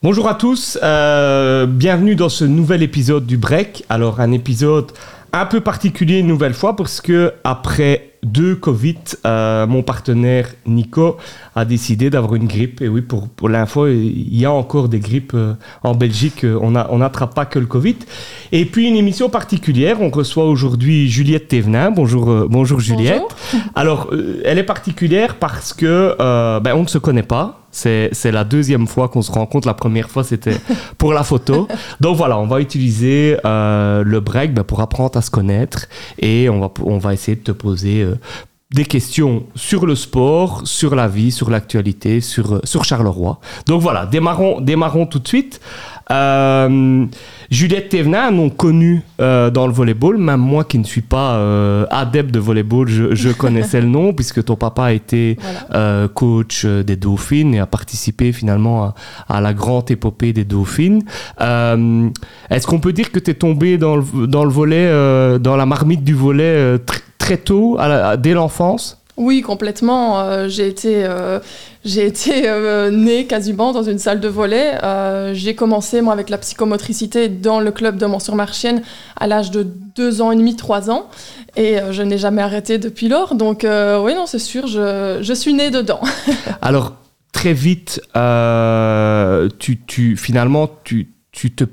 Bonjour à tous, euh, bienvenue dans ce nouvel épisode du Break. Alors un épisode un peu particulier une nouvelle fois parce que après deux Covid, euh, mon partenaire Nico a décidé d'avoir une grippe. Et oui, pour, pour l'info, il y a encore des grippes euh, en Belgique. On n'attrape on pas que le Covid. Et puis une émission particulière. On reçoit aujourd'hui Juliette Thévenin. Bonjour, bonjour Juliette. Bonjour. Alors, elle est particulière parce que ben, on ne se connaît pas. C'est la deuxième fois qu'on se rencontre. La première fois, c'était pour la photo. Donc voilà, on va utiliser euh, le break ben, pour apprendre à se connaître et on va, on va essayer de te poser euh, des questions sur le sport, sur la vie, sur l'actualité, sur, euh, sur Charleroi. Donc voilà, démarrons, démarrons tout de suite. Euh, Juliette Thévenin, un nom connu euh, dans le volleyball, même moi qui ne suis pas euh, adepte de volleyball, je, je connaissais le nom puisque ton papa a été Voilà. euh, coach des Dauphines et a participé finalement à, à la grande épopée des Dauphines. Est-ce qu'on peut dire que tu es tombé dans le, dans le volet, dans la marmite du volet tr- très tôt, à la- à- dès l'enfance? Oui, complètement. Euh, j'ai été, euh, j'ai été euh, née quasiment dans une salle de volley. Euh, j'ai commencé, moi, avec la psychomotricité dans le club de Mont-sur-Marchienne à l'âge de 2 ans et demi, 3 ans. Et euh, je n'ai jamais arrêté depuis lors. Donc, euh, oui, non, c'est sûr, je, je suis née dedans. Alors, très vite, tu, tu, finalement, tu, tu te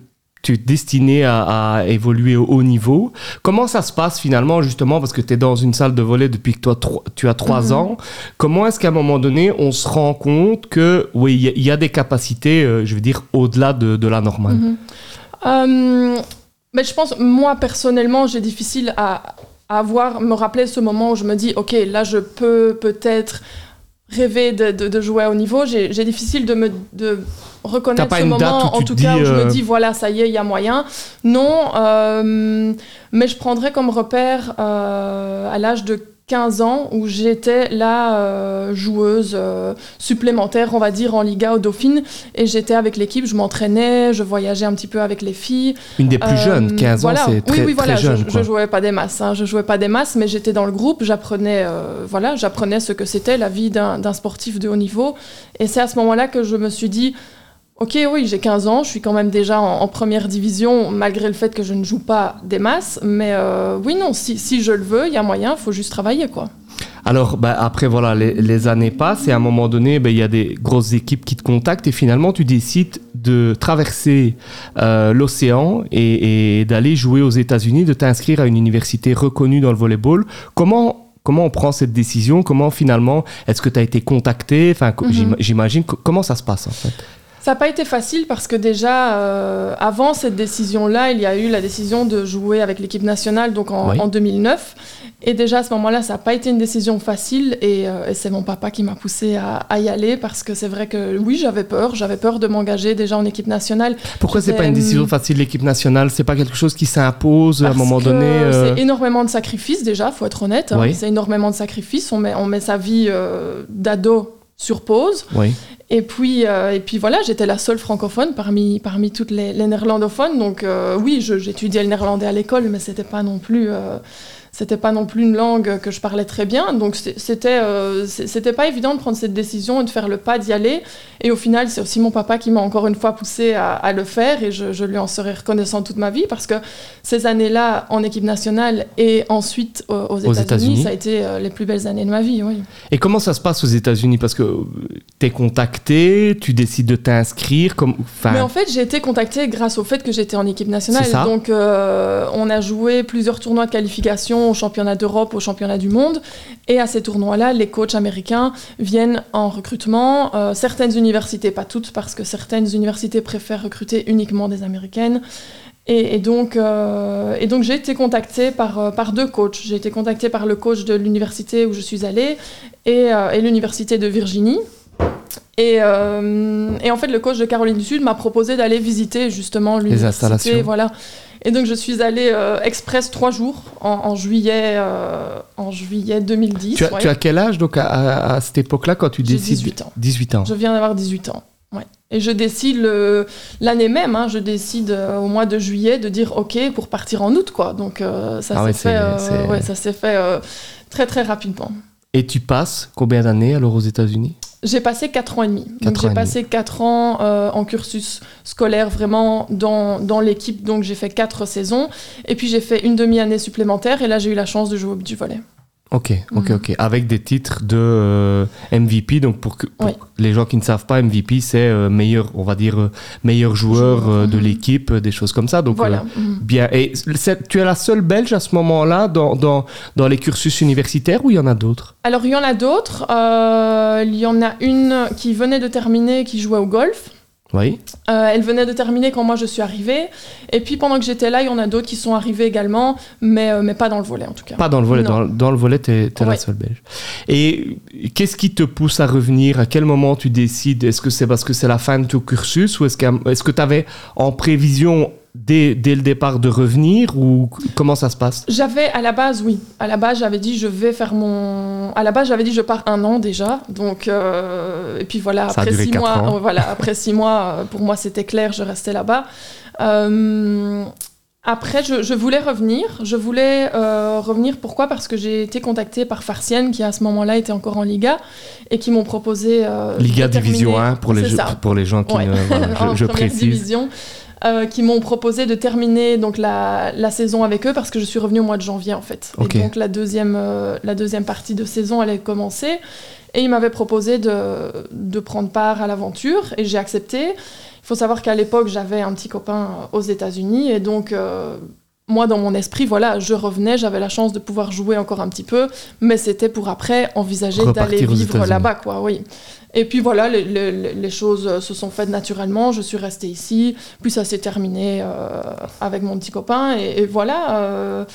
tu es destiné à, à évoluer au haut niveau. Comment ça se passe finalement, justement, parce que tu es dans une salle de volley depuis que toi, tu as trois Mhm. ans. Comment est-ce qu'à un moment donné, on se rend compte que, oui, il y a- il y, a des capacités, euh, je veux dire, au-delà de, de la normale? Mhm. Euh, mais je pense, moi personnellement, j'ai difficile à, à avoir, me rappeler ce moment où je me dis, ok, là je peux peut-être rêver de, de- de jouer à haut niveau. J'ai difficile de me de reconnaître pas ce moment, en tout cas où je euh, me dis, voilà, ça y est, il y a moyen. Non, euh, mais je prendrais comme repère euh, à l'âge de 15 ans où j'étais la euh, joueuse euh, supplémentaire, on va dire, en Liga au Dauphine. Et j'étais avec l'équipe, je m'entraînais, je voyageais un petit peu avec les filles. Une des plus Euh, jeunes, 15 voilà. ans, c'est très, oui, oui, voilà, très jeune. je, quoi. je jouais pas des masses, hein, je jouais pas des masses, mais j'étais dans le groupe, j'apprenais, euh, voilà, j'apprenais ce que c'était la vie d'un d'un sportif de haut niveau. Et c'est à ce moment-là que je me suis dit, ok, oui, j'ai 15 ans, je suis quand même déjà en, en première division, malgré le fait que je ne joue pas des masses, mais euh, oui, non, si, si je le veux, il y a moyen, il faut juste travailler, quoi. Alors, bah, après, voilà, les, les années passent et à un moment donné, bah, il y a des grosses équipes qui te contactent et finalement, tu décides de traverser euh, l'océan et, et d'aller jouer aux États-Unis, de t'inscrire à une université reconnue dans le volleyball. Comment Comment on prend cette décision? Comment finalement est-ce que tu as été contacté? Enfin, Mhm. j'im- j'imagine co- comment ça se passe en fait? Ça n'a pas été facile parce que déjà, euh, avant cette décision-là, il y a eu la décision de jouer avec l'équipe nationale donc en, Oui. en 2009. Et déjà à ce moment-là, ça n'a pas été une décision facile et, euh, et c'est mon papa qui m'a poussé à, à y aller parce que c'est vrai que oui, j'avais peur. J'avais peur de m'engager déjà en équipe nationale. Pourquoi c'est pas une décision hum, facile l'équipe nationale? C'est pas quelque chose qui s'impose à un moment que donné euh, C'est énormément de sacrifices déjà, faut être honnête. hein. C'est énormément de sacrifices. On met, on met sa vie euh, d'ado sur pause. Oui. Et puis, euh, et puis voilà, j'étais la seule francophone parmi, parmi toutes les, les néerlandophones. Donc euh, oui, j'étudiais le néerlandais à l'école, mais c'était pas non plus... euh, c'était pas non plus une langue que je parlais très bien, donc c'était euh, c'était pas évident de prendre cette décision et de faire le pas d'y aller. Et au final, c'est aussi mon papa qui m'a encore une fois poussé à, à le faire, et je, je lui en serai reconnaissant toute ma vie parce que ces années-là en équipe nationale et ensuite euh, aux États-Unis. Ça a été euh, les plus belles années de ma vie. Oui. Et comment ça se passe aux États-Unis? Parce que tu es contacté, tu décides de t'inscrire. Comme, enfin, Mais en fait, j'ai été contactée grâce au fait que j'étais en équipe nationale. Donc, euh, on a joué plusieurs tournois de qualification au championnat d'Europe, au championnat du monde. Et à ces tournois-là, les coachs américains viennent en recrutement. Euh, certaines universités, pas toutes, parce que certaines universités préfèrent recruter uniquement des américaines. Et, et donc, euh, et donc j'ai été contactée par, euh, par deux coachs. J'ai été contactée par le coach de l'université où je suis allée et, euh, et l'université de Virginie. Et, et en fait, le coach de Caroline du Sud m'a proposé d'aller visiter justement l'université. installations. Voilà. Et donc, je suis allée euh, express trois jours en, en juillet, euh, en juillet 2010. tu, as, ouais. tu as quel âge donc à, à- à cette époque-là quand tu décides 18 ans. 18 ans. Je viens d'avoir 18 ans. Ouais. Et je décide le- l'année même, hein, je décide euh, au mois de juillet de dire OK pour partir en août. Quoi. Donc euh, ça Ah s'est ouais, fait, euh, ouais, ça fait euh, très très rapidement. Et tu passes combien d'années alors aux États-Unis? J'ai passé 4 ans et demi. J'ai passé 4 ans euh, en cursus scolaire vraiment dans, dans l'équipe. Donc j'ai fait 4 saisons. Et puis j'ai fait une demi-année supplémentaire. Et là j'ai eu la chance de jouer au beach volley. Ok, ok, Mhm. ok. Avec des titres de euh, MVP. Donc, pour, que, pour Oui. les gens qui ne savent pas, MVP, c'est euh, meilleur, on va dire, euh, meilleur joueur de mhm. l'équipe, des choses comme ça. Donc, voilà. Mhm. bien. Et tu es la seule Belge à ce moment-là dans, dans, dans les cursus universitaires ou il y en a d'autres? Alors il y en a d'autres. Il y en a une qui venait de terminer, qui jouait au golf. Oui. Euh, elle venait de terminer quand moi je suis arrivée. Et puis pendant que j'étais là, il y en a d'autres qui sont arrivés également, mais, euh, mais pas dans le volet en tout cas. Pas dans le volet. Dans, dans le volet, tu es, la Ouais. seule Belge. Et qu'est-ce qui te pousse à revenir? À quel moment tu décides? Est-ce que c'est parce que c'est la fin de ton cursus ou est-ce que est-ce que tu avais en prévision dès, dès le départ de revenir ou comment ça se passe? J'avais à la base, oui. À la base, j'avais dit je vais faire mon. À la base, j'avais dit je pars un an déjà. Donc euh, et puis voilà. Ça a Après duré six mois, ans. euh, voilà. Après six mois, euh, pour moi c'était clair, je restais là-bas. Euh, Après, je, je voulais revenir. Je voulais euh, revenir. Pourquoi? Parce que j'ai été contactée par Farcienne, qui à ce moment-là était encore en Liga, et qui m'ont proposé. euh, Liga Division 1 pour les, jeux- pour les gens qui Ouais. ne. voilà, en je, précise. division, euh, qui m'ont proposé de terminer donc la, la saison avec eux parce que je suis revenue au mois de janvier en fait. Et donc la deuxième, euh, la deuxième partie de saison allait commencer et ils m'avaient proposé de, de prendre part à l'aventure et j'ai accepté. Il faut savoir qu'à l'époque j'avais un petit copain aux États-Unis et donc euh, moi dans mon esprit voilà je revenais j'avais la chance de pouvoir jouer encore un petit peu mais c'était pour après envisager d'aller vivre là-bas quoi oui. Et puis voilà, les, les- les choses se sont faites naturellement. Je suis restée ici, puis ça s'est terminé euh, avec mon petit copain. Et, et voilà. euh,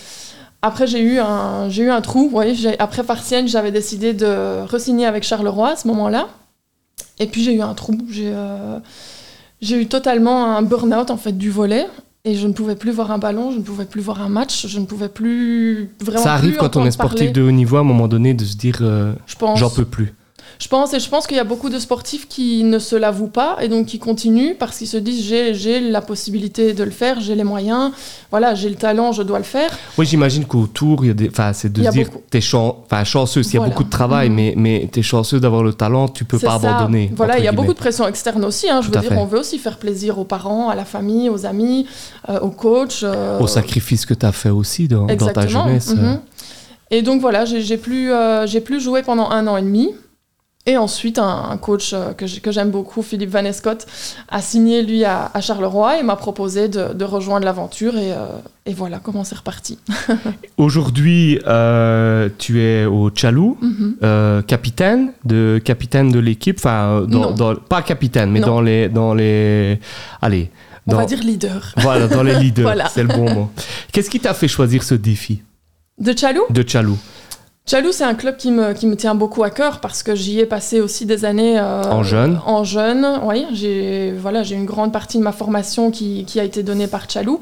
après, j'ai eu un, j'ai eu un trou. Oui, j'ai- après Partienne, j'avais décidé de re-signer avec Charleroi à ce moment-là. Et puis j'ai eu un trou. J'ai, euh, j'ai eu totalement un burn-out en fait du volet. Et je ne pouvais plus voir un ballon, je ne pouvais plus voir un match, je ne pouvais plus vraiment. Ça arrive plus quand on est sportif parler. de haut niveau à un moment donné de se dire euh, j'en peux plus. Je pense, et je pense qu'il y a beaucoup de sportifs qui ne se l'avouent pas et donc qui continuent parce qu'ils se disent j'ai, j'ai la possibilité de le faire, j'ai les moyens, voilà, j'ai le talent, je dois le faire. Oui, j'imagine qu'autour, il y a des. C'est de Il se a dire beaucoup. t'es chan... enfin, chanceux. S'il y a beaucoup de travail, Mhm. mais, mais t'es chanceux d'avoir le talent, tu peux pas ça. abandonner. Voilà, il y a guillemets. beaucoup de pression externe aussi. hein. Je Tout veux dire, fait. on veut aussi faire plaisir aux parents, à la famille, aux amis, euh, aux coachs. euh, Au sacrifice que tu as fait aussi dans, dans ta jeunesse. euh. mhm. Et donc voilà, j'ai plus, euh, j'ai plus joué pendant un an et demi. Et ensuite, un, un coach euh, que j'ai- que j'aime beaucoup, Philippe Van Escott, a signé lui à, à Charleroi et m'a proposé de, de rejoindre l'aventure. Et, euh, et voilà comment c'est reparti. Aujourd'hui, euh, tu es au Tchalou, Mhm. euh, capitaine de capitaine de l'équipe. Enfin, dans, Non. dans- pas capitaine, mais Non. dans les dans les. Allez. On va dire leader. Voilà, dans les leaders. Voilà. C'est le bon mot. Qu'est-ce qui t'a fait choisir ce défi De Chalou? De Tchalou Chalou, c'est un club qui me, qui me tient beaucoup à cœur parce que j'y ai passé aussi des années. euh, En jeune. En jeune, oui. J'ai voilà, une grande partie de ma formation qui, qui a été donnée par Chalou.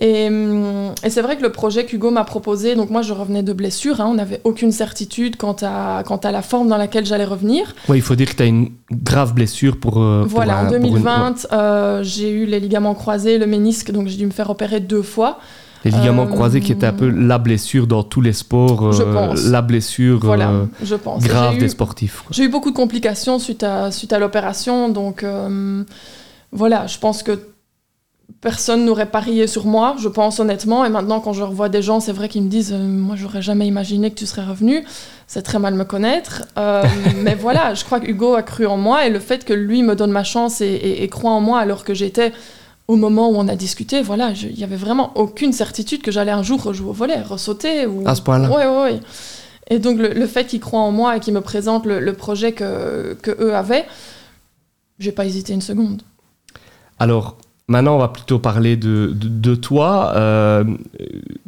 Et, hum, et c'est vrai que le projet qu'Hugo m'a proposé, donc moi je revenais de blessure, hein, on n'avait aucune certitude quant à, quant à la forme dans laquelle j'allais revenir. Oui, il faut dire que tu as une grave blessure pour. euh, voilà, en pour une- 2020, euh, j'ai eu les ligaments croisés, le ménisque, donc j'ai dû me faire opérer deux fois. Les ligaments Euh, croisés qui étaient un peu la blessure dans tous les sports. Je euh, pense. La blessure Voilà, euh, je pense. grave eu- des sportifs. J'ai eu beaucoup de complications suite à, suite à l'opération, donc voilà, je pense que personne n'aurait parié sur moi, je pense honnêtement. Et maintenant, quand je revois des gens, c'est vrai qu'ils me disent euh, Moi, j'aurais jamais imaginé que tu serais revenu. C'est très mal me connaître. Euh, mais voilà, je crois que Hugo a cru en moi et le fait que lui me donne ma chance et, et- et croit en moi alors que j'étais. Au moment où on a discuté, voilà, il y avait vraiment aucune certitude que j'allais un jour rejouer au volet, ressauter. Ou... À ce point-là Ouais, ouais, ouais. Et donc le, le fait qu'ils croient en moi et qu'ils me présentent le, le projet que, que eux avaient, j'ai pas hésité une seconde. Alors, maintenant, on va plutôt parler de, de, de toi. Euh,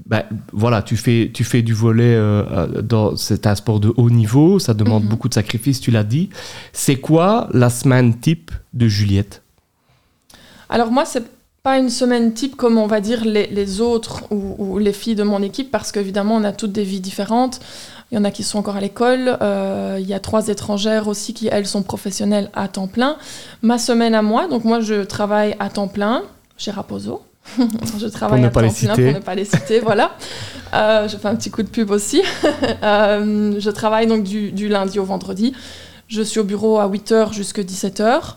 ben, voilà, tu fais, tu fais du volet, euh, euh, dans, c'est un sport de haut niveau, ça demande Mhm. beaucoup de sacrifices, tu l'as dit. C'est quoi la semaine type de Juliette? Alors moi, c'est pas une semaine type comme on va dire les, les autres ou, ou les filles de mon équipe, parce qu'évidemment, on a toutes des vies différentes. Il y en a qui sont encore à l'école. euh, il y a trois étrangères aussi qui, elles, sont professionnelles à temps plein. Ma semaine à moi, donc moi, je travaille à temps plein chez Raposo. je travaille ne à pas temps les plein citer. pour ne pas les citer, voilà. Euh, je fais un petit coup de pub aussi. Euh, je travaille donc du, du lundi au vendredi. Je suis au bureau à 8h jusqu'à 17h.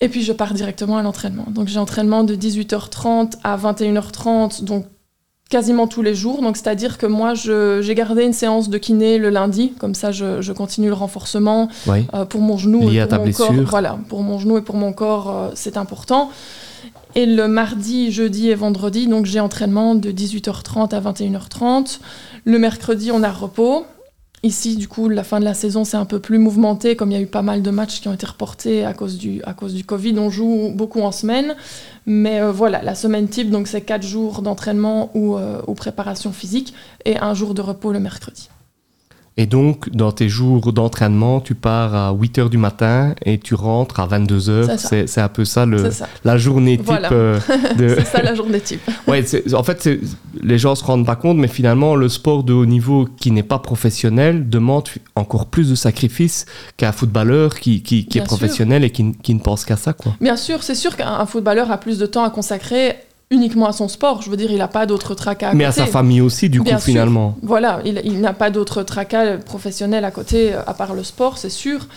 Et puis je pars directement à l'entraînement. Donc j'ai entraînement de 18h30 à 21h30, donc quasiment tous les jours. Donc c'est-à-dire que moi j'ai gardé une séance de kiné le lundi, comme ça je, continue le renforcement euh, pour mon genou et pour mon corps. Voilà, pour mon genou et pour mon corps, euh, c'est important. Et le mardi, jeudi et vendredi, donc j'ai entraînement de 18h30 à 21h30. Le mercredi, on a repos. Ici, du coup, la fin de la saison, c'est un peu plus mouvementé, comme il y a eu pas mal de matchs qui ont été reportés à cause du, Covid. On joue beaucoup en semaine. Mais euh, voilà, la semaine type, donc c'est 4 jours d'entraînement ou, euh, ou préparation physique et un jour de repos le mercredi. Et donc, dans tes jours d'entraînement, tu pars à 8 h du matin et tu rentres à 22 h. C'est un peu ça, le, la journée type. Euh, c'est ça la journée type. ouais, en fait, les gens se rendent pas compte, mais finalement, le sport de haut niveau qui n'est pas professionnel demande encore plus de sacrifices qu'un footballeur qui, qui, qui est professionnel et qui, qui ne pense qu'à ça. Quoi. Bien sûr, c'est sûr qu'un footballeur a plus de temps à consacrer uniquement à son sport. Je veux dire, il n'a pas d'autre tracas à Mais à sa famille aussi, du coup, finalement. Voilà, il, n'a pas d'autre tracas professionnels à côté, euh, à part le sport, c'est sûr.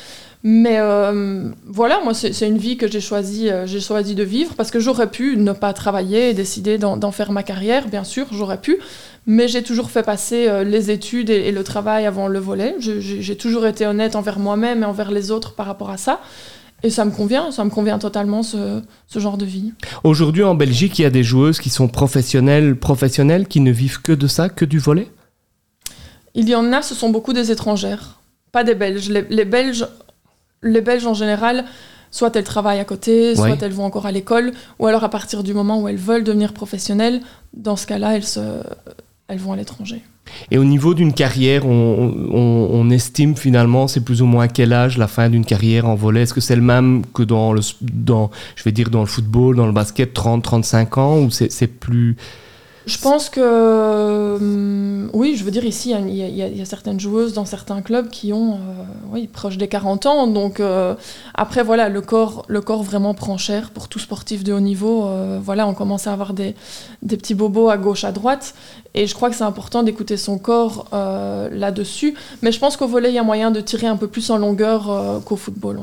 Mais euh, voilà, moi, c'est une vie que j'ai choisi, euh, j'ai choisi de vivre parce que j'aurais pu ne pas travailler et décider d'en faire ma carrière, bien sûr, j'aurais pu. Mais j'ai toujours fait passer les études et, le travail avant le volet. J'ai toujours été honnête envers moi-même et envers les autres par rapport à ça. Et ça me convient, ça me convient totalement ce, ce genre de vie. Aujourd'hui en Belgique, il y a des joueuses qui sont professionnelles, professionnelles, qui ne vivent que de ça, que du volet Il y en a, ce sont beaucoup des étrangères, pas des Belges. Les, Belges, les Belges en général, soit elles travaillent à côté, soit elles vont encore à l'école, ou alors à partir du moment où elles veulent devenir professionnelles, dans ce cas-là, elles, se, elles vont à l'étranger. Et au niveau d'une carrière, on, estime finalement, c'est plus ou moins quel âge la fin d'une carrière en volet Est-ce que c'est le même que dans le, dans, dans le football, dans le basket, 30, 35 ans, ou c'est plus je pense que hum, oui, je veux dire ici, il y, a certaines joueuses dans certains clubs qui ont, euh, oui, proche des 40 ans. Donc euh, après voilà, le corps, le corps vraiment prend cher pour tout sportif de haut niveau. Euh, voilà, on commence à avoir des, des, petits bobos à gauche, à droite, et je crois que c'est important d'écouter son corps là-dessus. Mais je pense qu'au volet, il y a moyen de tirer un peu plus en longueur qu'au football.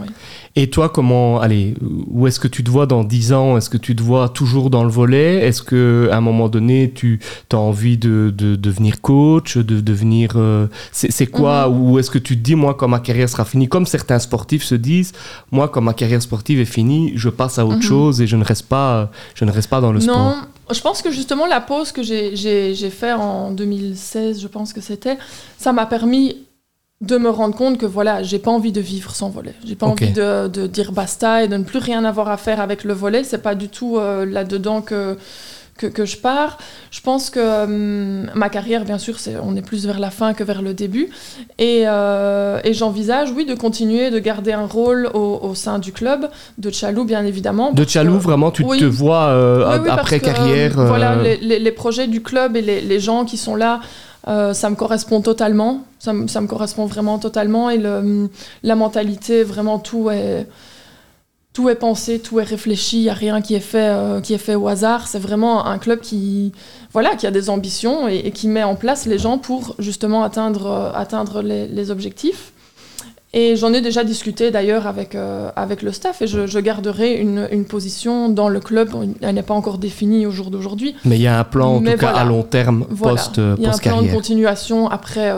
Et toi, comment, allez, où est-ce que tu te vois dans 10 ans? Est-ce que tu te vois toujours dans le volet? Est-ce que à un moment donné tu as envie de, devenir coach, de devenir... Euh, c'est quoi mhm. Ou est-ce que tu te dis, moi, quand ma carrière sera finie, comme certains sportifs se disent, moi, quand ma carrière sportive est finie, je passe à autre mhm. chose et je ne reste pas, je ne reste pas dans le sport Non, je pense que justement, la pause que j'ai fait en 2016, je pense que c'était, ça m'a permis de me rendre compte que voilà, j'ai pas envie de vivre sans volet. J'ai pas envie de, dire basta et de ne plus rien avoir à faire avec le volet. C'est pas du tout euh, là-dedans que que, je pars. Je pense que euh, ma carrière, bien sûr, on est plus vers la fin que vers le début. Et, euh, et j'envisage, oui, de continuer de garder un rôle au, sein du club, de Chalou, bien évidemment. De Chalou, vraiment, tu te vois euh, après carrière Voilà, les, les, projets du club et les, les gens qui sont là. ça me correspond totalement, ça, ça, me correspond vraiment totalement et le, la mentalité, vraiment tout est, tout est pensé, tout est réfléchi, il n'y a rien qui est fait, euh, qui est fait au hasard. C'est vraiment un club qui, voilà, qui a des ambitions et, qui met en place les gens pour justement atteindre, euh, atteindre les, objectifs. Et j'en ai déjà discuté d'ailleurs avec, euh, avec le staff et je, garderai une, une, position dans le club. Elle n'est pas encore définie au jour d'aujourd'hui. Mais il y a un plan en tout cas à long terme post-carrière. il y a un plan de continuation après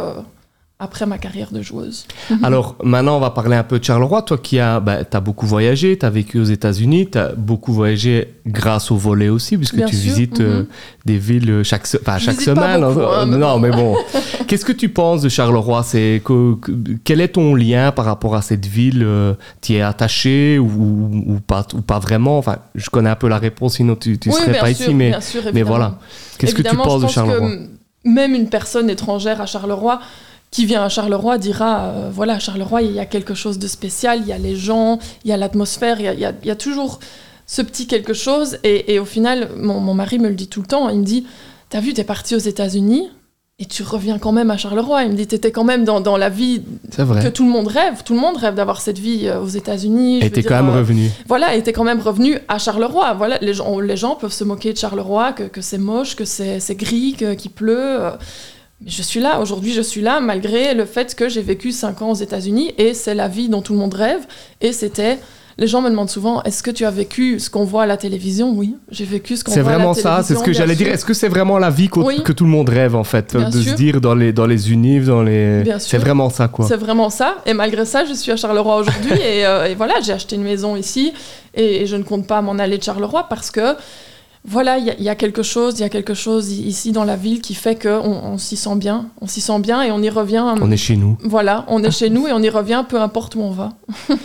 après ma carrière de joueuse. Alors maintenant, on va parler un peu de Charleroi. Toi qui as, bah, as beaucoup voyagé, tu as vécu aux États-Unis, tu as beaucoup voyagé grâce au volet aussi, puisque tu visites euh, mhm. des villes chaque, chaque semaine. Hein, non, mais bon. Qu'est-ce que tu penses de Charleroi? C'est Quel est ton lien par rapport à cette ville euh, Tu es attaché ou, ou, pas, ou pas vraiment? Enfin, Je connais un peu la réponse, sinon tu ne serais pas ici. Mais, mais voilà. Qu'est-ce que tu penses de Charleroi? Même une personne étrangère à Charleroi qui vient à Charleroi dira euh, voilà, à Charleroi, il y a quelque chose de spécial, il y a les gens, il y a l'atmosphère, il, y a, toujours ce petit quelque chose. Et, au final, mon, mari me le dit tout le temps il me dit T'as vu, t'es parti aux États-Unis et tu reviens quand même à Charleroi. Il me dit T'étais quand même dans, la vie que tout le monde rêve. Tout le monde rêve d'avoir cette vie euh, aux États-Unis. Et t'es quand même euh, revenu. Voilà, et t'es quand même revenu à Charleroi. Voilà, les gens, les gens peuvent se moquer de Charleroi, que, c'est moche, que c'est gris, qu'il pleut Mais je suis là, aujourd'hui je suis là, malgré le fait que j'ai vécu 5 ans aux États-Unis, et c'est la vie dont tout le monde rêve, et c'était les gens me demandent souvent est-ce que tu as vécu ce qu'on voit à la télévision? Oui, j'ai vécu ce qu'on voit à la télévision. C'est vraiment ça, c'est ce que j'allais dire. Est-ce que c'est vraiment la vie que tout le monde rêve en fait De se dire dans les, dans les univers, dans les. C'est vraiment ça quoi. C'est vraiment ça. Et malgré ça, je suis à Charleroi aujourd'hui euh, et, voilà, j'ai acheté une maison ici et, je ne compte pas m'en aller de Charleroi parce que voilà, il y, a quelque chose, il y a quelque chose ici dans la ville qui fait qu'on on, s'y sent bien, on s'y sent bien et on y revient. On est chez nous. Voilà, on est chez nous et on y revient peu importe où on va.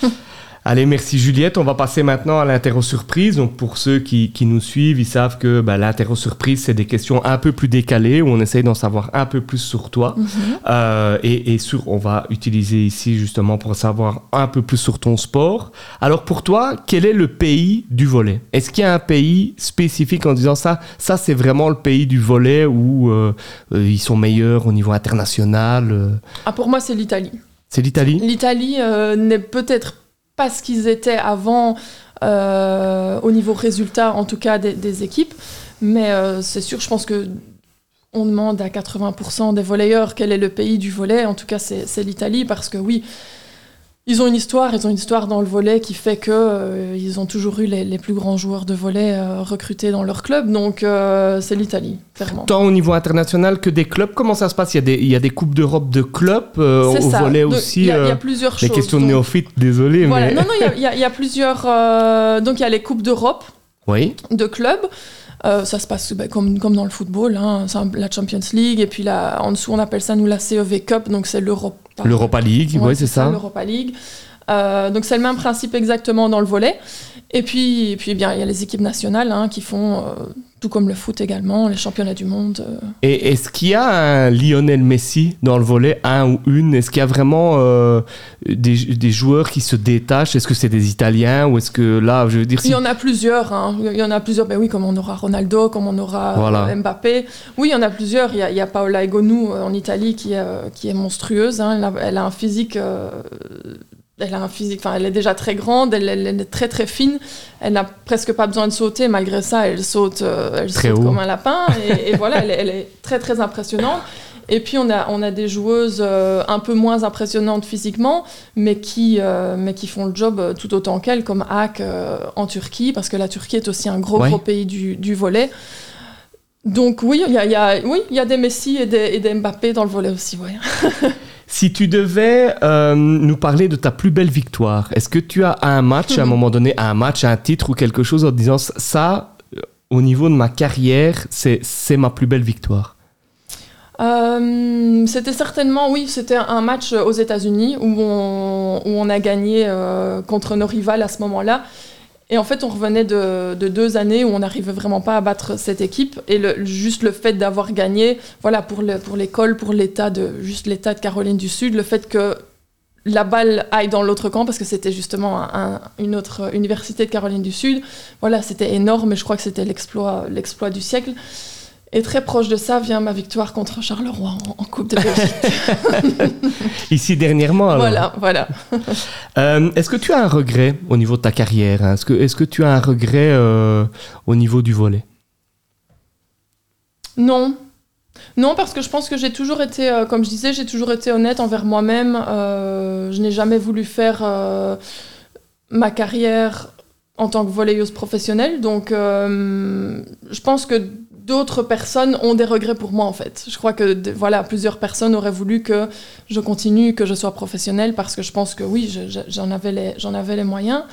Allez, merci Juliette. On va passer maintenant à l'interro surprise. Donc pour ceux qui, qui, nous suivent, ils savent que bah, l'interro surprise, c'est des questions un peu plus décalées où on essaye d'en savoir un peu plus sur toi. Mhm. euh, et, et, sur, on va utiliser ici justement pour savoir un peu plus sur ton sport. Alors pour toi, quel est le pays du volet Est-ce qu'il y a un pays spécifique en disant ça Ça, c'est vraiment le pays du volet où euh, euh, ils sont meilleurs au niveau international? Ah, pour moi, c'est l'Italie. C'est l'Italie? L'Italie n'est peut-être pas ce qu'ils étaient avant euh, au niveau résultat, en tout cas des, équipes. Mais euh, c'est sûr, je pense que on demande à 80% des volleyeurs quel est le pays du volley. En tout cas, c'est l'Italie parce que oui, ils ont une histoire, ils ont une histoire dans le volet qui fait que euh, ils ont toujours eu les, plus grands joueurs de volet euh, recrutés dans leur club, donc euh, c'est l'Italie, clairement. Tant au niveau international que des clubs, comment ça se passe? Il y, a des, il y a des coupes d'Europe de clubs au volet aussi. Il y, a plusieurs choses. Les questions de néophytes, désolé. Voilà, non, non, il y, a plusieurs. donc il y a les coupes d'Europe oui. de clubs. ça se passe ben, comme, comme dans le football, hein, la Champions League, et puis là, en dessous on appelle ça nous la CEV Cup, donc c'est l'Europe L'Europa League, oui, c'est ça. L'Europa League. Euh, donc c'est le même principe exactement dans le volet. Et puis, et puis bien, il y a les équipes nationales hein, qui font, euh, tout comme le foot également, les championnats du monde. Euh. Et est-ce qu'il y a un Lionel Messi dans le volet, un ou une? Est-ce qu'il y a vraiment des, des, joueurs qui se détachent? Est-ce que c'est des Italiens ou est-ce que là, je veux dire... Il y en a plusieurs. Hein. Il y en a plusieurs. Ben oui, comme on aura Ronaldo, comme on aura Mbappé. Oui, il y en a plusieurs. Il y a, il y a Paola Egonu en Italie qui, qui est monstrueuse. Hein. Elle, a, elle, a, un physique elle a un physique, enfin, elle est déjà très grande, elle, est très très fine, elle n'a presque pas besoin de sauter, malgré ça, elle saute, euh, elle saute comme un lapin, et, voilà, elle, est très très impressionnante. Et puis on a, on a des joueuses euh, un peu moins impressionnantes physiquement, mais qui, euh, mais qui font le job tout autant qu'elle, comme Hak en Turquie, parce que la Turquie est aussi un gros gros pays du, du volet. Donc oui, il y a, y a, oui, y a des Messi et des, et des Mbappé dans le volet aussi, ouais. Si tu devais euh, nous parler de ta plus belle victoire, est-ce que tu as un match, à un moment donné, un match, un titre ou quelque chose en disant ça, euh, au niveau de ma carrière, c'est ma plus belle victoire? Euh, c'était certainement, oui, c'était un match aux États-Unis où on, où on, a gagné contre nos rivales à ce moment-là. Et en fait, on revenait de, deux années où on n'arrivait vraiment pas à battre cette équipe. Et juste le fait d'avoir gagné, voilà, pour l'école, pour l'état de, juste l'état de Caroline du Sud, le fait que la balle aille dans l'autre camp, parce que c'était justement une autre université de Caroline du Sud, voilà, c'était énorme et je crois que c'était l'exploit du siècle. Et très proche de ça vient ma victoire contre Charleroi en, Coupe de Belgique. Ici dernièrement alors. Voilà, voilà. Euh, est-ce que tu as un regret au niveau de ta carrière hein? Est-ce que, est que tu as un regret euh, au niveau du volet Non. Non, parce que je pense que j'ai toujours été, euh, comme je disais, j'ai toujours été honnête envers moi-même. je n'ai jamais voulu faire ma carrière en tant que volleyeuse professionnelle. Donc, je pense que d'autres personnes ont des regrets pour moi en fait. Je crois que voilà, plusieurs personnes auraient voulu que je continue, que je sois professionnelle parce que je pense que oui, j'en avais les j'en avais les moyens.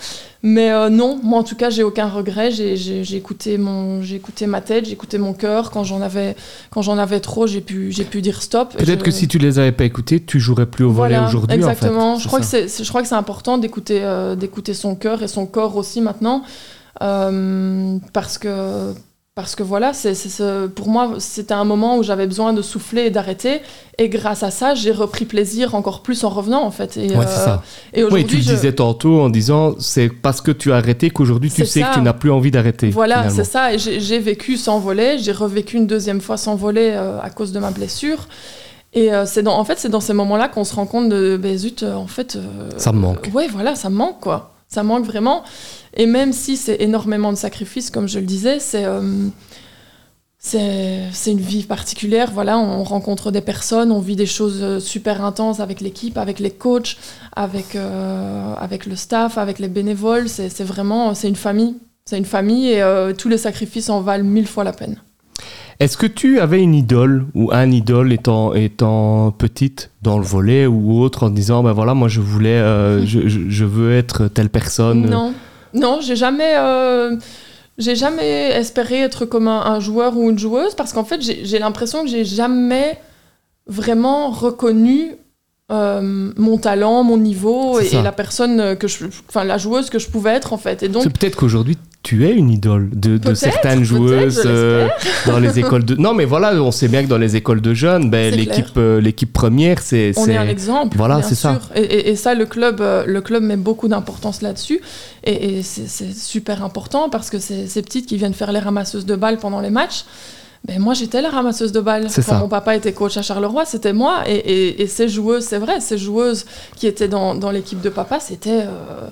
Mais euh, non, moi en tout cas, j'ai aucun regret. J'ai écouté mon j'ai écouté ma tête, j'ai écouté mon cœur. Quand j'en avais quand j'en avais trop, j'ai pu j'ai pu dire stop. Peut-être que si tu les avais pas écoutés, tu jouerais plus au volet aujourd'hui. Exactement. En fait. Je crois que c'est je crois que c'est important d'écouter euh, d'écouter son cœur et son corps aussi maintenant. Euh, parce que parce que voilà, c'est, pour moi, c'était un moment où j'avais besoin de souffler et d'arrêter. Et grâce à ça, j'ai repris plaisir encore plus en revenant, en fait. Et, ouais, c'est ça. Euh, et oui, tu le disais tantôt en disant, c'est parce que tu as arrêté qu'aujourd'hui, tu sais que tu n'as plus envie d'arrêter. Voilà, c'est ça. Et j'ai, vécu sans voler. J'ai revécu une deuxième fois sans voler euh, à cause de ma blessure. Et euh, c'est dans, en fait, c'est dans ces moments-là qu'on se rend compte de, ben zut, en fait... ça me manque. Ouais, voilà, ça me manque, quoi. Ça manque vraiment. Et même si c'est énormément de sacrifices, comme je le disais, c'est. Euh, une vie particulière. Voilà, on rencontre des personnes, on vit des choses euh, super intenses avec l'équipe, avec les coachs, avec, euh, avec le staff, avec les bénévoles. C'est vraiment, c'est une famille. C'est une famille et euh, tous les sacrifices en valent mille fois la peine. Est-ce que tu avais une idole ou un idole étant, étant petite dans le volet ou autre en disant ben voilà moi je voulais je, je, veux être telle personne? Non, non, j'ai jamais j'ai jamais espéré être comme un, joueur ou une joueuse parce qu'en fait, j'ai l'impression que j'ai jamais vraiment reconnu euh, mon talent, mon niveau et, la personne que je, enfin la joueuse que je pouvais être en fait. Et donc c'est peut-être qu'aujourd'hui tu es une idole de, certaines joueuses euh, dans les écoles de. Non mais voilà, on sait bien que dans les écoles de jeunes, ben, l'équipe euh, l'équipe première c'est. On est un exemple. Voilà, c'est ça. Et, et, ça le club le club met beaucoup d'importance là-dessus et, c'est super important parce que c'est ces petites qui viennent faire les ramasseuses de balles pendant les matchs ben moi j'étais la ramasseuse de balles. Quand ça. mon papa était coach à Charleroi, c'était moi. Et, ces joueuses, c'est vrai, ces joueuses qui étaient dans, dans l'équipe de papa, c'était... Euh,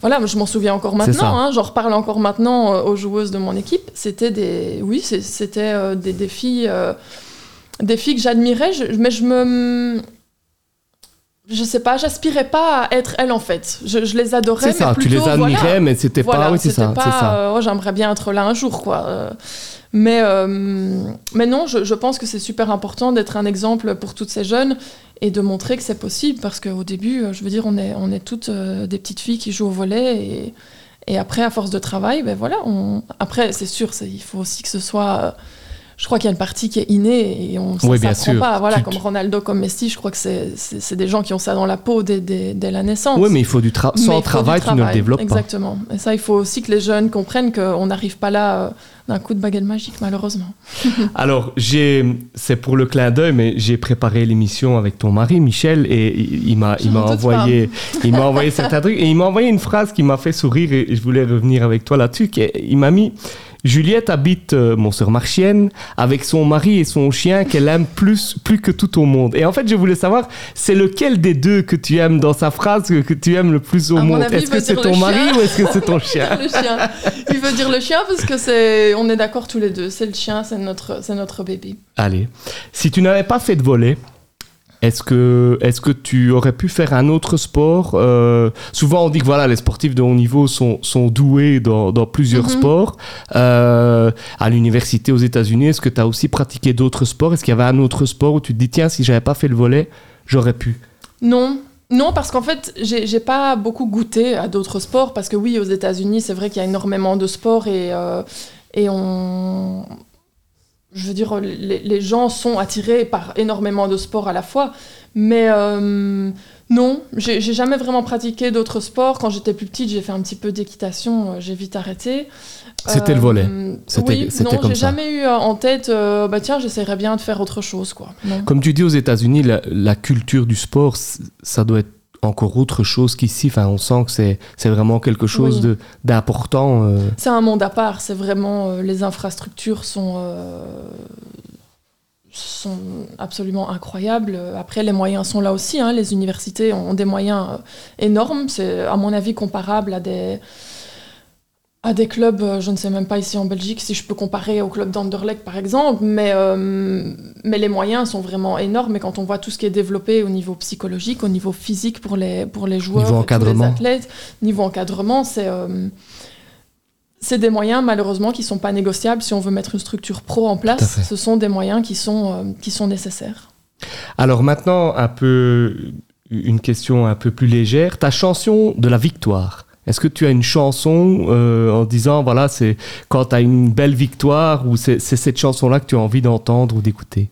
voilà, je m'en souviens encore maintenant, hein, j'en reparle encore maintenant euh, aux joueuses de mon équipe. C'était des... Oui, c'était euh, des, des, filles... des filles que j'admirais, mais je me je sais pas, j'aspirais pas à être elle en fait. Je, les adorais. C'est ça, tu les admirais, mais c'était pas. Oui, c'est ça. ça. Oh, j'aimerais bien être là un jour, quoi. Mais, euh, mais non, je, pense que c'est super important d'être un exemple pour toutes ces jeunes et de montrer que c'est possible parce qu'au début, je veux dire, on est, toutes euh, des petites filles qui jouent au volet et, après, à force de travail, ben voilà, après, c'est sûr, il faut aussi que ce soit je crois qu'il y a une partie qui est innée et on ne oui, s'apprend pas. Voilà, comme Ronaldo, comme Messi, je crois que c'est des gens qui ont ça dans la peau dès, dès, la naissance. Oui, mais il faut du travail. Sans travail, tu ne le développes exactement. pas. Exactement. Et ça, il faut aussi que les jeunes comprennent qu'on n'arrive pas là euh, d'un coup de baguette magique, malheureusement. Alors, c'est pour le clin d'œil, mais j'ai préparé l'émission avec ton mari, Michel, et il m'a envoyé, il m'a envoyé certains trucs, et il m'a envoyé une phrase qui m'a fait sourire, et je voulais revenir avec toi là-dessus. Il m'a mis Juliette habite euh, mon sœur Marchienne avec son mari et son chien qu'elle aime plus, plus que tout au monde. Et en fait, je voulais savoir, c'est lequel des deux que tu aimes dans sa phrase que, tu aimes le plus au monde? Est-ce que c'est ton mari ou est-ce que c'est ton chien? Le chien. Il veut dire le chien parce que c'est, on est d'accord tous les deux. C'est le chien, c'est notre, c'est notre bébé. Allez, si tu n'avais pas fait de voler, est-ce que, est que tu aurais pu faire un autre sport euh, Souvent, on dit que voilà, les sportifs de haut niveau sont, sont doués dans, dans plusieurs mhm. sports. Euh, à l'université aux États-Unis, est-ce que tu as aussi pratiqué d'autres sports? Est-ce qu'il y avait un autre sport où tu te dis, tiens, si j'avais pas fait le volet, j'aurais pu? Non. Non, parce qu'en fait, j'ai pas beaucoup goûté à d'autres sports. Parce que oui, aux États-Unis, c'est vrai qu'il y a énormément de sports et, euh, et on, je veux dire, les, gens sont attirés par énormément de sports à la fois. Mais euh, non, j'ai jamais vraiment pratiqué d'autres sports. Quand j'étais plus petite, j'ai fait un petit peu d'équitation, euh, j'ai vite arrêté. C'était le volet. Euh, oui, non, j'ai jamais eu en tête, bah tiens, j'essaierais bien de faire autre chose. Quoi. Comme tu dis aux États-Unis, la, culture du sport, ça doit être encore autre chose qu'ici. Enfin, on sent que c'est, c'est vraiment quelque chose de, d'important. Euh. C'est un monde à part. C'est vraiment euh, les infrastructures sont euh, sont absolument incroyables. Après, les moyens sont là aussi. Hein. Les universités ont des moyens énormes. C'est à mon avis comparable à des à des clubs, euh, je ne sais même pas ici en Belgique si je peux comparer au club d'Anderlecht par exemple, mais, euh, mais les moyens sont vraiment énormes. Et quand on voit tout ce qui est développé au niveau psychologique, au niveau physique pour les, pour les joueurs, niveau les athlètes, niveau encadrement, c'est euh, c'est des moyens malheureusement qui ne sont pas négociables si on veut mettre une structure pro en place. Ce sont des moyens qui sont, qui sont nécessaires. Alors maintenant, un peu une question un peu plus légère. Ta chanson de la victoire est-ce que tu as une chanson euh, en disant, voilà, c'est quand tu as une belle victoire ou c'est cette chanson-là que tu as envie d'entendre ou d'écouter?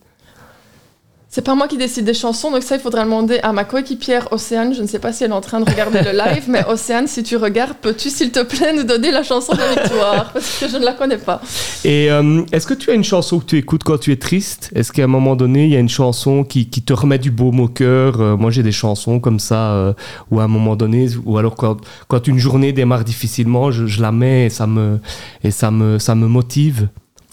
C'est pas moi qui décide des chansons, donc ça, il faudra demander à ma coéquipière Océane. Je ne sais pas si elle est en train de regarder le live, mais Océane, si tu regardes, peux-tu, s'il te plaît, nous donner la chanson de victoire Parce que je ne la connais pas. Et euh, est-ce que tu as une chanson que tu écoutes quand tu es triste? Est-ce qu'à un moment donné, il y a une chanson qui, qui te remet du baume au cœur? Euh, Moi, j'ai des chansons comme ça, euh, où à un moment donné, ou alors quand, quand une journée démarre difficilement, je, je la mets et ça me, et ça me, ça me motive.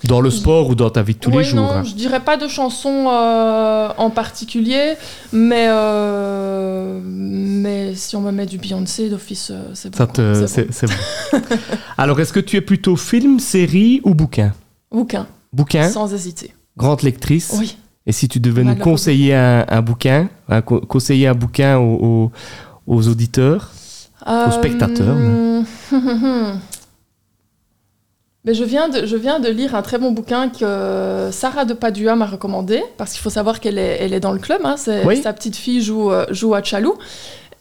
Dans le sport ou dans ta vie de tous les jours Non, hein. je dirais pas de chanson euh, en particulier, mais, euh, mais si on me met du Beyoncé d'office, euh, c'est bon. C'est bon. Alors, est-ce que tu es plutôt film, série ou bouquin? Bouquin. Bouquin, Sans hésiter. grande lectrice? Oui. Et si tu devais nous conseiller un, un bouquin, un conseiller un bouquin aux, aux- aux auditeurs, spectateurs, Euh, Mais je viens, de, je viens de lire un très bon bouquin que Sarah de Padua m'a recommandé, parce qu'il faut savoir qu'elle est, elle est dans le club, hein, Oui. sa petite fille joue, euh, joue à Chalou.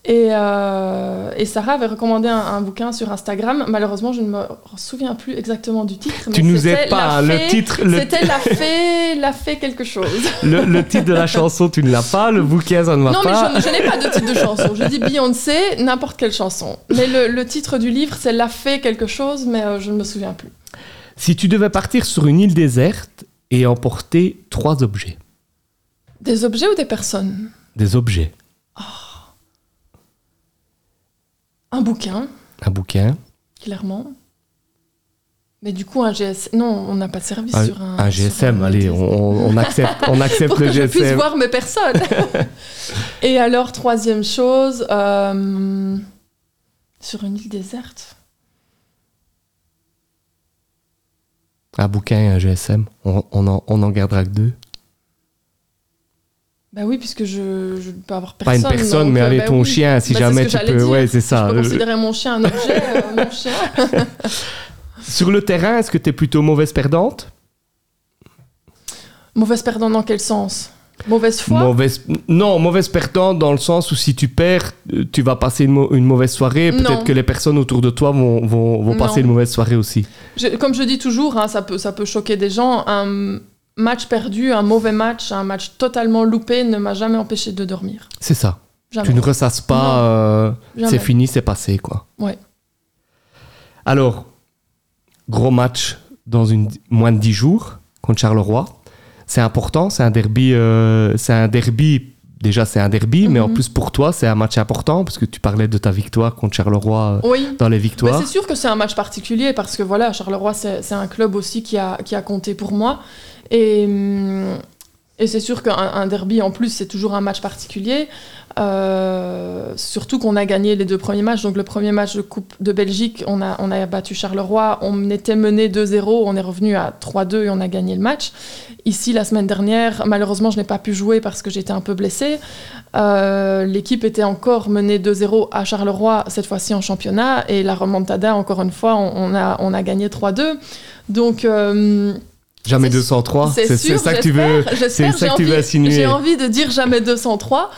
Et, euh, et Sarah avait recommandé un, un bouquin sur Instagram. Malheureusement, je ne me souviens plus exactement du titre. tu mais nous c'était aides pas. Le titre, le, C'était la fée, la fée quelque chose. le, le titre de la chanson, tu ne l'as pas. Le bouquin, ça ne va Non, mais pas. je, je n'ai pas de titre de chanson. Je dis Beyoncé, n'importe quelle chanson. Mais le, le titre du livre, c'est La fée quelque chose, mais euh, je ne me souviens plus. Si tu devais partir sur une île déserte et emporter trois objets, Des objets ou des personnes? Des objets, Un bouquin, un bouquin, clairement. Mais du coup, un GSM. Non, on n'a pas de service un, sur un. un sur GSM, un- allez, on, on accepte, on accepte Pour le que je puisse GSM. voir mes personnes. Et alors, troisième chose, euh, sur une île déserte. Un bouquin et un GSM, on, on en, on en gardera que deux. Bah oui, puisque je, je ne peux avoir Pas personne. une personne, donc, mais euh, allez, bah ton oui. chien, si Bah, c'est jamais tu peux. dire. Ouais, c'est Je ça. peux Le- considérer mon chien un objet, euh, mon chien. Sur le terrain, est-ce que tu es plutôt mauvaise perdante? Mauvaise perdante dans quel sens? Mauvaise foi Mauvaise, non, mauvaise perdante dans le sens où si tu perds, euh, tu vas passer une, mau- une mauvaise soirée. Peut-être que les personnes autour de toi vont, vont, vont passer Non. une mauvaise soirée aussi. Je- Comme je dis toujours, hein, ça, peut, ça peut choquer des gens. Un match perdu, un mauvais match, un match totalement loupé ne m'a jamais empêché de dormir. C'est ça. Jamais. Tu ne ressasses pas, euh, c'est fini, c'est passé, quoi. Ouais. Alors, gros match dans une, moins de 10 jours contre Charleroi. C'est important, c'est un derby. euh, c'est un derby. Déjà, c'est un derby, mais en Mhm. plus pour toi, c'est un match important parce que tu parlais de ta victoire contre Charleroi euh, Oui. dans les victoires. c'est sûr que c'est un match particulier parce que voilà, Charleroi, c'est c'est un club aussi qui a, qui a compté pour moi. Et, hum, et c'est sûr qu'un un derby, en plus, c'est toujours un match particulier. Euh, surtout qu'on a gagné les deux premiers matchs. Donc le premier match de Coupe de Belgique, on a, on a battu Charleroi. On était mené 2-0, on est revenu à 3-2 et on a gagné le match. Ici, la semaine dernière, malheureusement, je n'ai pas pu jouer parce que j'étais un peu blessée. Euh, L'équipe était encore menée 2-0 à Charleroi, cette fois-ci en championnat. Et la remontada, encore une fois, on, on a, on a gagné 3-2. Donc... euh, Jamais c'est- 203, c'est ça que tu veux. c'est ça que tu veux insinuer. J'ai envie de dire jamais 203.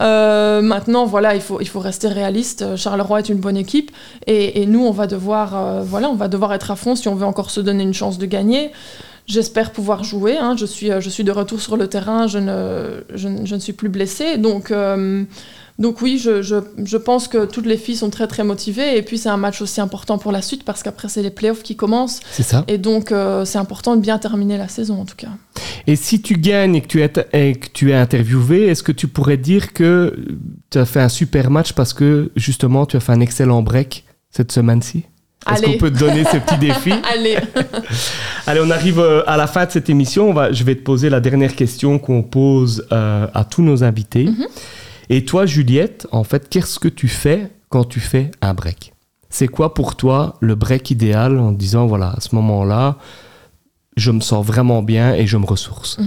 Euh, maintenant, voilà, il faut, il faut rester réaliste. Charleroi est une bonne équipe et, et nous, on va devoir, euh, voilà, on va devoir être à fond si on veut encore se donner une chance de gagner. J'espère pouvoir jouer. hein. Je, suis, euh, je suis de retour sur le terrain. Je ne, je, ne- je ne suis plus blessée. Donc, euh, donc oui, je, je, je pense que toutes les filles sont très très motivées. Et puis c'est un match aussi important pour la suite parce qu'après c'est les playoffs qui commencent. C'est ça. Et donc euh, c'est important de bien terminer la saison en tout cas. Et si tu gagnes et que tu es, et que tu es interviewé, est-ce que tu pourrais dire que tu as fait un super match parce que justement tu as fait un excellent break cette semaine-ci? Est-ce qu'on peut te donner ce petit défi Allez, Allez, on arrive euh, à la fin de cette émission. On va, je vais te poser la dernière question qu'on pose euh, à tous nos invités. Mhm. Et toi, Juliette, en fait, qu'est-ce que tu fais quand tu fais un break? C'est quoi pour toi le break idéal en disant, voilà, à ce moment-là, je me sens vraiment bien et je me ressource?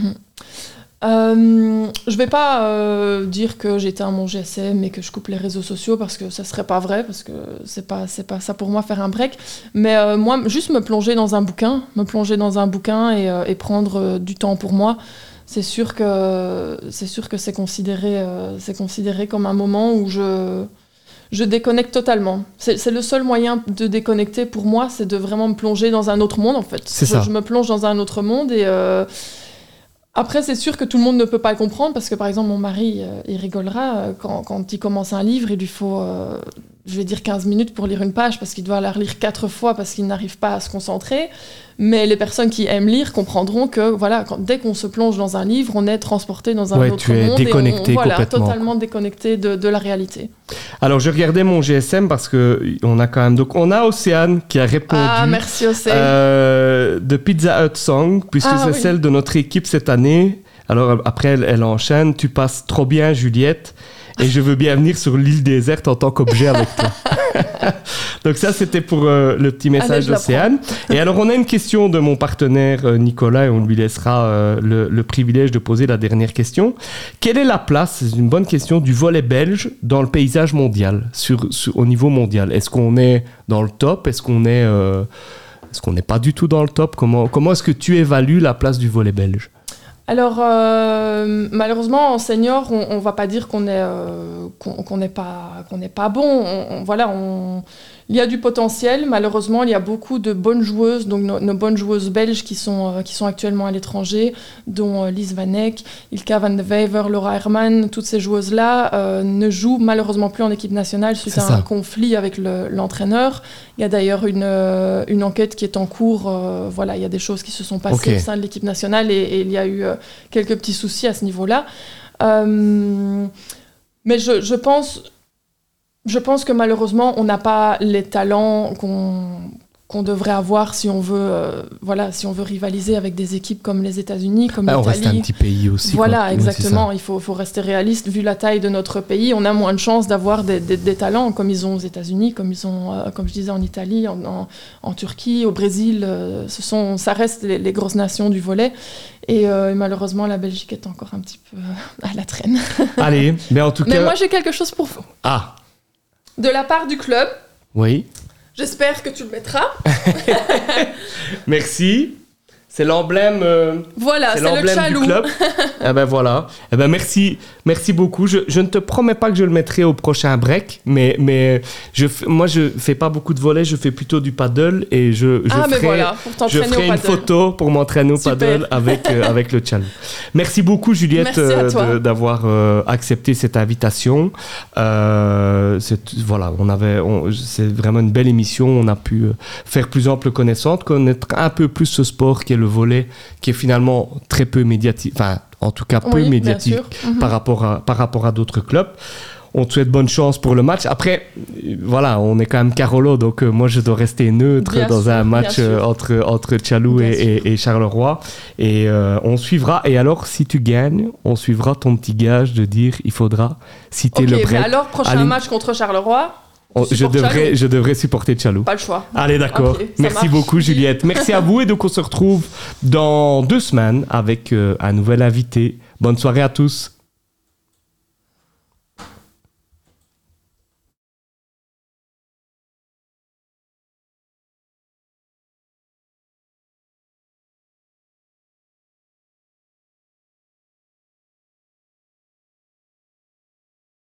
Euh, je vais pas euh, dire que j'éteins mon GSM et que je coupe les réseaux sociaux parce que ça serait pas vrai parce que c'est pas c'est pas ça pour moi faire un break. Mais euh, moi, juste me plonger dans un bouquin, me plonger dans un bouquin et, euh, prendre du temps pour moi. C'est sûr que c'est sûr que c'est considéré euh, c'est considéré comme un moment où je je déconnecte totalement. C'est le seul moyen de déconnecter pour moi, c'est de vraiment me plonger dans un autre monde en fait. C'est je, ça. je me plonge dans un autre monde et euh, après, c'est sûr que tout le monde ne peut pas le comprendre parce que, par exemple, mon mari, euh, il rigolera quand, quand il commence un livre, il lui faut, euh, je vais dire, 15 minutes pour lire une page parce qu'il doit la relire quatre fois parce qu'il n'arrive pas à se concentrer. Mais les personnes qui aiment lire comprendront que, voilà, quand- dès qu'on se plonge dans un livre, on est transporté dans un Ouais, autre tu es monde et déconnecté on, voilà, complètement. totalement déconnecté de, de la réalité. Alors, je regardais mon GSM parce que on a quand même. Donc, on a Océane qui a répondu. Ah, merci Océane. Euh, de Pizza Hut Song, puisque Ah, c'est oui. celle de notre équipe cette année. Alors après, elle, elle enchaîne. Tu passes trop bien, Juliette. Et je veux bien venir sur l'île déserte en tant qu'objet avec toi. Donc ça, c'était pour euh, le petit message d'Océane. Et alors, on a une question de mon partenaire euh, Nicolas et on lui laissera euh, le, privilège de poser la dernière question. Quelle est la place, c'est une bonne question, du volet belge dans le paysage mondial, sur, au niveau mondial? Est-ce qu'on est dans le top? Est-ce qu'on est... est-ce qu'on n'est pas du tout dans le top? Comment, comment est-ce que tu évalues la place du volet belge? Alors, euh, malheureusement, en senior, on ne va pas dire qu'on euh, n'est pas pas bon. voilà, on, il y a du potentiel. Malheureusement, il y a beaucoup de bonnes joueuses, donc nos, bonnes joueuses belges qui sont, euh, qui sont actuellement à l'étranger, dont euh, Lise Van Eyck, Ilka van de Wever, Laura Herman, toutes ces joueuses-là euh, ne jouent malheureusement plus en équipe nationale suite à un conflit avec l'entraîneur. il y a d'ailleurs une, une enquête qui est en cours. voilà, il y a des choses qui se sont passées au sein de l'équipe nationale et, et, il y a eu quelques petits soucis à ce niveau-là. mais je, je pense je pense que malheureusement, on n'a pas les talents qu'on qu'on devrait avoir si on veut euh, voilà si on veut rivaliser avec des équipes comme les États-Unis comme ah, on reste un petit pays aussi voilà exactement. il faut, faut, rester réaliste. Vu la taille de notre pays on a moins de chances d'avoir des, des, talents comme ils ont aux États-Unis comme ils ont euh, comme je disais en Italie en, en, Turquie au Brésil euh, ce sont ça reste les, grosses nations du volet. Et malheureusement la Belgique est encore un petit peu à la traîne. Allez mais en tout cas mais moi j'ai quelque chose pour vous. Ah de la part du club. Oui. J'espère que tu le mettras. Merci. C'est l'emblème. Euh, voilà, c'est le. Du club. eh ben voilà. Eh ben merci, merci beaucoup. Je, je, ne te promets pas que je le mettrai au prochain break, mais mais je moi je fais pas beaucoup de volets, je fais plutôt du paddle et je je ah, ferai, voilà, je ferai une photo pour m'entraîner au paddle avec euh, avec le chaloux. Merci beaucoup Juliette euh, d'avoir accepté cette invitation. voilà, on avait, c'est vraiment une belle émission. On a pu faire plus ample connaissance, connaître un peu plus ce sport qui est le volet qui est finalement très peu médiatique, enfin en tout cas peu médiatique mhm. par rapport à, par rapport à d'autres clubs. On te souhaite bonne chance pour le match. Après, voilà, on est quand même Carolo, donc euh, moi je dois rester neutre dans un match euh, entre, entre Chalou et, Charleroi. Et euh, on suivra. Et alors, si tu gagnes, on suivra ton petit gage de dire il faudra citer le break. alors, prochain match contre Charleroi Oh, je, devrais, je devrais supporter Chalou. Pas le choix. Allez, d'accord. Merci beaucoup, Juliette. Merci à vous. Et donc, on se retrouve dans deux semaines avec euh, un nouvel invité. Bonne soirée à tous.